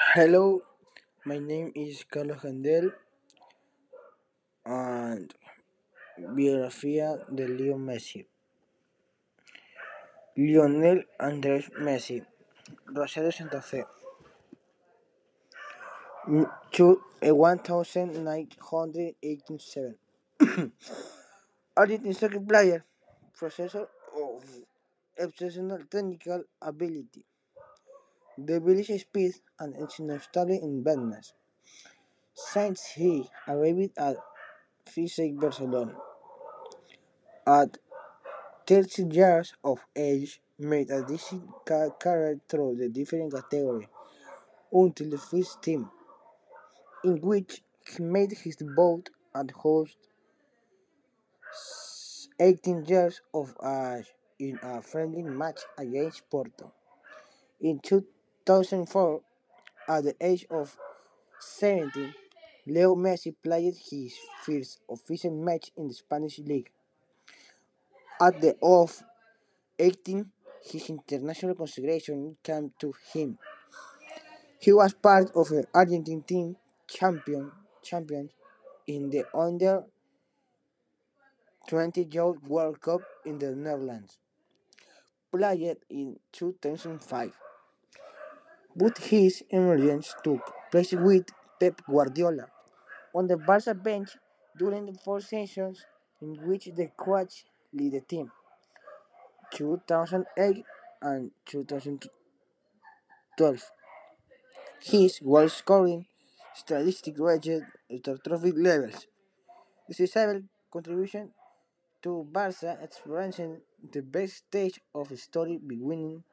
Hello, my name is Carlos Handel and biografía de Leo Messi. Lionel Andrés Messi, Rosario Santa Fe. M- two- eh, 1987. Argentine soccer player, possessor of exceptional technical ability, devilish speed, and unstable in badness. Since he arrived at FC Barcelona at 30 years of age, made a decent ca- career through the different categories until the first team, in which he made his debut at host 18 years of age in a friendly match against Porto. In 2004, at the age of 17, Leo Messi played his first official match in the Spanish league. At the age of 18, his international consideration came to him. He was part of the Argentine team champion champions in the under 20 Youth World Cup in the Netherlands, played in 2005. But his emergence took place with Pep Guardiola on the Barca bench during the four seasons in which the coach led the team, 2008 and 2012. His goal-scoring statistics reached catastrophic levels. Decisive contribution to Barca experiencing the best stage of history beginning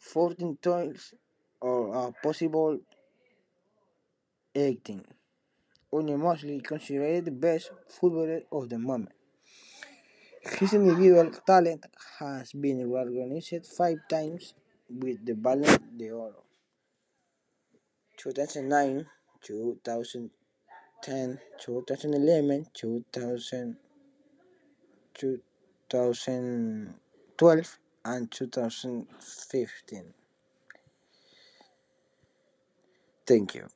14 times or a possible 18. Unanimously considered the best footballer of the moment. His individual talent has been recognized five times with the Ballon d'Or 2009, 2010, 2011, 2000, 2012, and 2015. Thank you.